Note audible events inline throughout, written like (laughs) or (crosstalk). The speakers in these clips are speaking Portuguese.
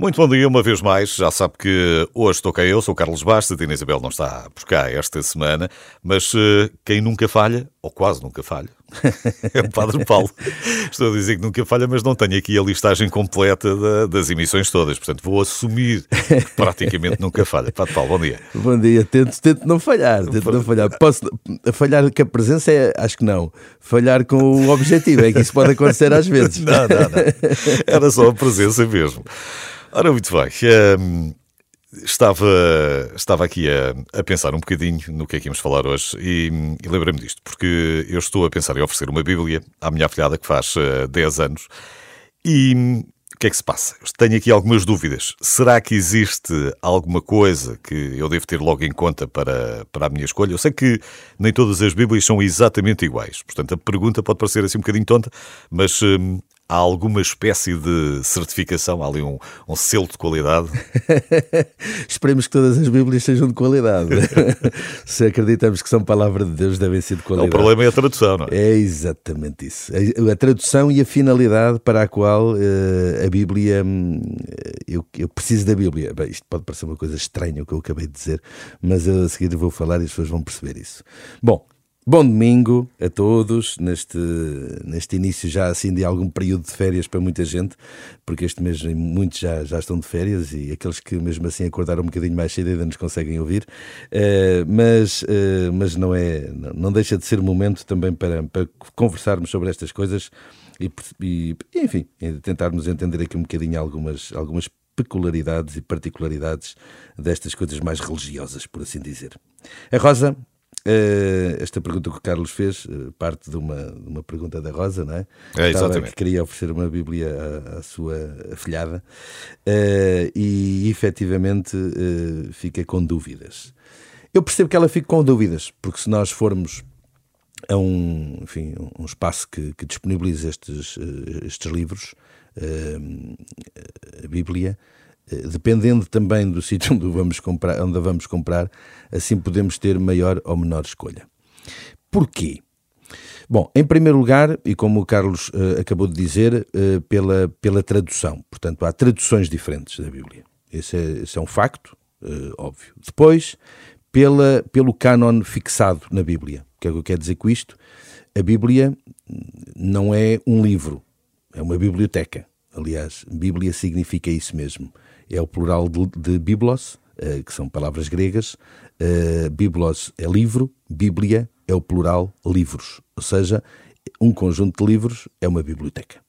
Muito bom dia uma vez mais. Já sabe que hoje estou cá eu, sou Carlos Bastos, a Tina Isabel não está por cá esta semana, mas uh, quem nunca falha, ou quase nunca falha, (laughs) é o Padre Paulo. Estou a dizer que nunca falha, mas não tenho aqui a listagem completa da, das emissões todas, portanto vou assumir que praticamente nunca falha. Padre Paulo, bom dia. Bom dia, tento, tento não falhar, tento não falhar. Posso falhar com a presença? É, acho que não. Falhar com o objetivo, é que isso pode acontecer às vezes. Não, não, não. Era só a presença mesmo. Ora, muito bem. Um, estava, estava aqui a, a, pensar um bocadinho no que é que íamos falar hoje e, e lembrei-me disto, porque eu estou a pensar em oferecer uma Bíblia à minha afilhada que faz uh, eh, 10 anos e o que é que se passa? Tenho aqui algumas dúvidas. Será que existe alguma coisa que eu devo ter logo em conta para, para a minha escolha? Eu sei que nem todas as Bíblias são exatamente iguais, portanto a pergunta pode parecer assim um bocadinho tonta, mas hum, há alguma espécie de certificação, há ali um, um selo de qualidade? (laughs) Esperemos que todas as Bíblias sejam de qualidade. (laughs) Se acreditamos que são palavra de Deus, devem ser de qualidade. O problema é a tradução, não é? É exatamente isso. A, a tradução e a finalidade para a qual uh, a Bíblia. Um, eu, eu, preciso da Bíblia. Bem, isto pode parecer uma coisa estranha o que eu acabei de dizer, mas eu, a seguir vou falar e as pessoas vão perceber isso. Bom, Bom domingo a todos, neste, neste início já assim de algum período de férias para muita gente, porque este mês muitos já, já estão de férias e aqueles que mesmo assim acordaram um bocadinho mais cedo ainda nos conseguem ouvir, uh, mas, uh, mas não, é, não deixa de ser momento também para, para conversarmos sobre estas coisas e, e enfim, tentarmos entender aqui um bocadinho algumas, algumas peculiaridades e particularidades destas coisas mais religiosas, por assim dizer. A Rosa esta pergunta que o Carlos fez uh, parte de uma, de uma pergunta da Rosa, não é? É, exatamente. Que queria oferecer uma Bíblia à, à sua afilhada uh, e efetivamente fica com dúvidas. Eu percebo que ela fica com dúvidas, porque se nós formos a um, enfim, um espaço que, que disponibiliza estes, estes livros, a Bíblia, eh, dependendo também do (laughs) sítio onde vamos comprar, onde vamos comprar, assim podemos ter maior ou menor escolha. Porquê? Bom, em primeiro lugar, e como o Carlos uh, acabou de dizer, uh, pela, pela tradução. Portanto, há traduções diferentes da Bíblia. Esse é, esse é um facto, uh, óbvio. Depois, pela, pelo cânon fixado na Bíblia. O que é que eu quero dizer com isto? A Bíblia não é um livro, é uma biblioteca. Aliás, Bíblia significa isso mesmo é o plural de, de biblos, uh, que são palavras gregas. Uh, biblos é livro, bíblia é o plural livros, ou seja, um conjunto de livros é uma biblioteca.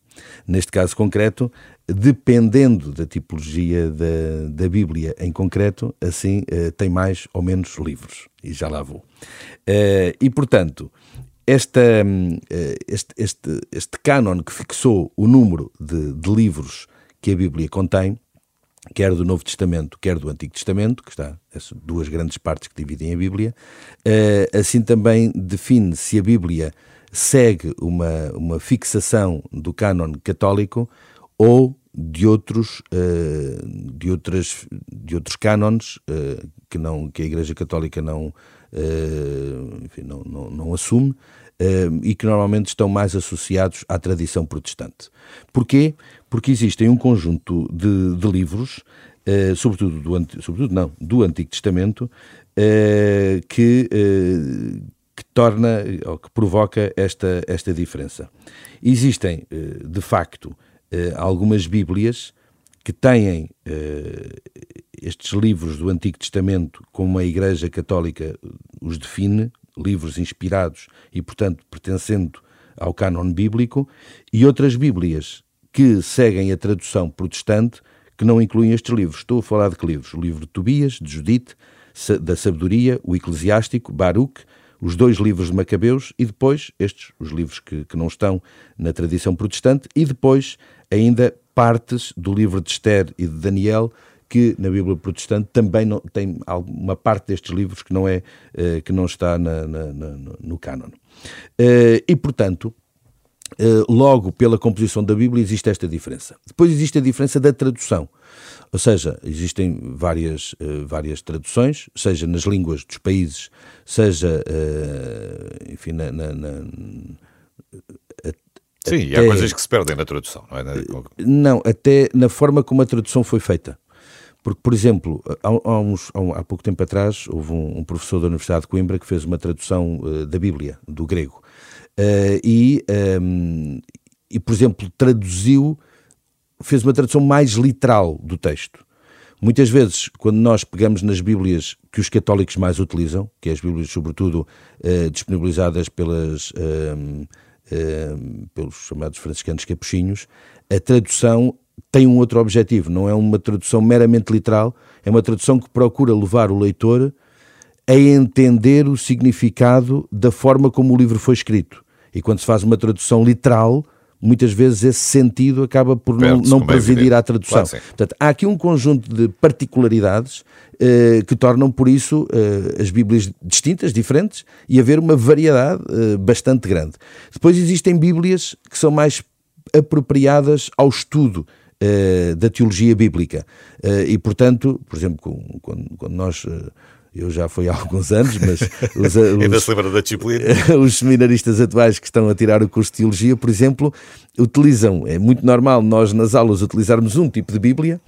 Neste caso concreto, dependendo da tipologia da, da Bíblia em concreto, assim uh, tem mais ou menos livros. E já lá vou. E portanto, esta, uh, este, este, este cânon que fixou o número de, de livros que a Bíblia contém quer do Novo Testamento, quer do Antigo Testamento, que está essas duas grandes partes que dividem a Bíblia, uh, assim também define se a Bíblia segue uma, uma fixação do cânon católico ou de outros, uh, de outras, de outros cânones uh, que, não, que a Igreja Católica não, enfim, não, não, não assume, e que normalmente estão mais associados à tradição protestante. Porquê? Porque existem um conjunto de, de livros, uh, sobretudo, do, sobretudo não, do Antigo Testamento, uh, que, uh, que torna ou que provoca esta, esta diferença. Existem, de facto, algumas Bíblias que têm estes livros do Antigo Testamento, como a Igreja Católica os define, livros inspirados e, portanto, pertencendo ao cânon bíblico, e outras Bíblias que seguem a tradução protestante que não incluem estes livros. Estou a falar de que livros? O livro de Tobias, de Judite, da Sabedoria, o Eclesiástico, Baruch, os dois livros de Macabeus e depois estes, os livros que, que não estão na tradição protestante, e depois ainda partes do livro de Esther e de Daniel, que na Bíblia protestante também não, tem uma parte destes livros que não, é, uh, que não está na, na, na, no cânon. Uh, e, portanto, logo pela composição da Bíblia existe esta diferença. Depois existe a diferença da tradução. Ou seja, existem várias, várias traduções, seja nas línguas dos países, seja, enfim, na, na, na Sim, até... e há coisas que se perdem na tradução, não é? Não, até na forma como a tradução foi feita. Porque, por exemplo, há, há, uns, há, pouco tempo atrás, houve um, um, professor da Universidade de Coimbra que fez uma tradução uh, da Bíblia, do grego. Uh, e, um, ehm, e, por exemplo, traduziu, fez uma tradução mais literal do texto. Muitas vezes, quando nós pegamos nas Bíblias que os católicos mais utilizam, que é as Bíblias, sobretudo, uh, disponibilizadas pelas, uh, uh, pelos chamados franciscanos capuchinhos, a tradução tem um outro objetivo, não é uma tradução meramente literal, é uma tradução que procura levar o leitor a entender o significado da forma como o livro foi escrito. E quando se faz uma tradução literal, muitas vezes esse sentido acaba por não, não é presidir à tradução. Claro, Portanto, há aqui um conjunto de particularidades eh, que tornam, por isso, eh, as Bíblias distintas, diferentes, e haver uma variedade eh, bastante grande. Depois existem Bíblias que são mais apropriadas ao estudo da teologia bíblica. E, portanto, por exemplo, quando, nós eu já foi há (laughs) alguns anos, mas os, Ainda se lembra da disciplina. (laughs) os seminaristas atuais que estão a tirar o curso de Teologia, por exemplo, utilizam, é muito normal nós nas aulas utilizarmos um tipo de Bíblia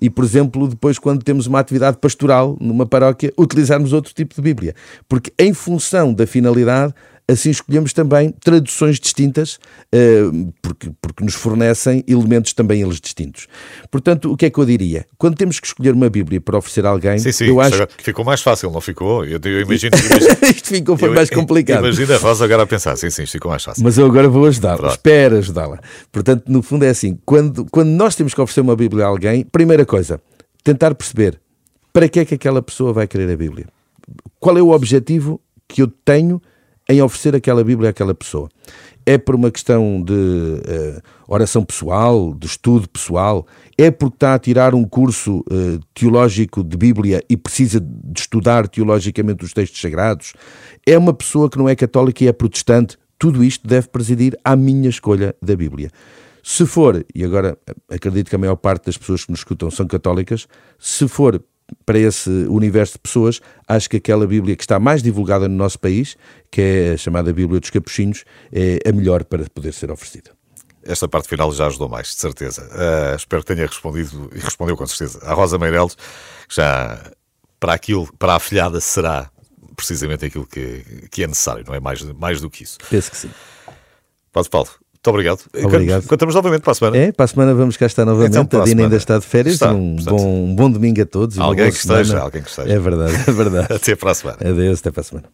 e, por exemplo, depois quando temos uma atividade pastoral numa paróquia, utilizarmos outro tipo de Bíblia. Porque em função da finalidade, assim escolhemos também traduções distintas, eh, porque, porque nos fornecem elementos também eles distintos. Portanto, o que é que eu diria? Quando temos que escolher uma Bíblia para oferecer a alguém, sim, sim, eu acho que ficou mais fácil, não ficou? Eu, eu (laughs) imagino, isto ficou foi eu, mais complicado. Imagina a Rosa agora a pensar, sim, sim, isto ficou mais fácil. Mas eu agora vou ajudá-la, espero ajudá-la. Portanto, no fundo é assim, quando, quando nós temos que oferecer uma Bíblia a alguém, primeira coisa, tentar perceber para que é que aquela pessoa vai querer a Bíblia. Qual é o objetivo que eu tenho em oferecer aquela Bíblia àquela pessoa. É por uma questão de uh, oração pessoal, de estudo pessoal, é porque está a tirar um curso uh, teológico de Bíblia e precisa de estudar teologicamente os textos sagrados, é uma pessoa que não é católica e é protestante. Tudo isto deve presidir à minha escolha da Bíblia. Se for, e agora acredito que a maior parte das pessoas que nos escutam são católicas, se for para esse universo de pessoas, acho que aquela Bíblia que está mais divulgada no nosso país, que é a chamada Bíblia dos Capuchinhos, é a melhor para poder ser oferecida. Esta parte final já ajudou mais, de certeza. Uh, espero que tenha respondido, e respondeu com certeza, a Rosa Meireles, já para aquilo, para a afilhada será precisamente aquilo que, que é necessário, não é mais, mais do que isso. Penso que sim. Padre Paulo, muito obrigado. Obrigado. Encontramos novamente para a semana. É, para a semana vamos cá estar novamente. Então, a Dina ainda está de férias. Está, um, bom, um bom domingo a todos. Alguém que esteja, alguém que esteja. É verdade, é verdade. (laughs) até para a semana. Adeus, até para a semana.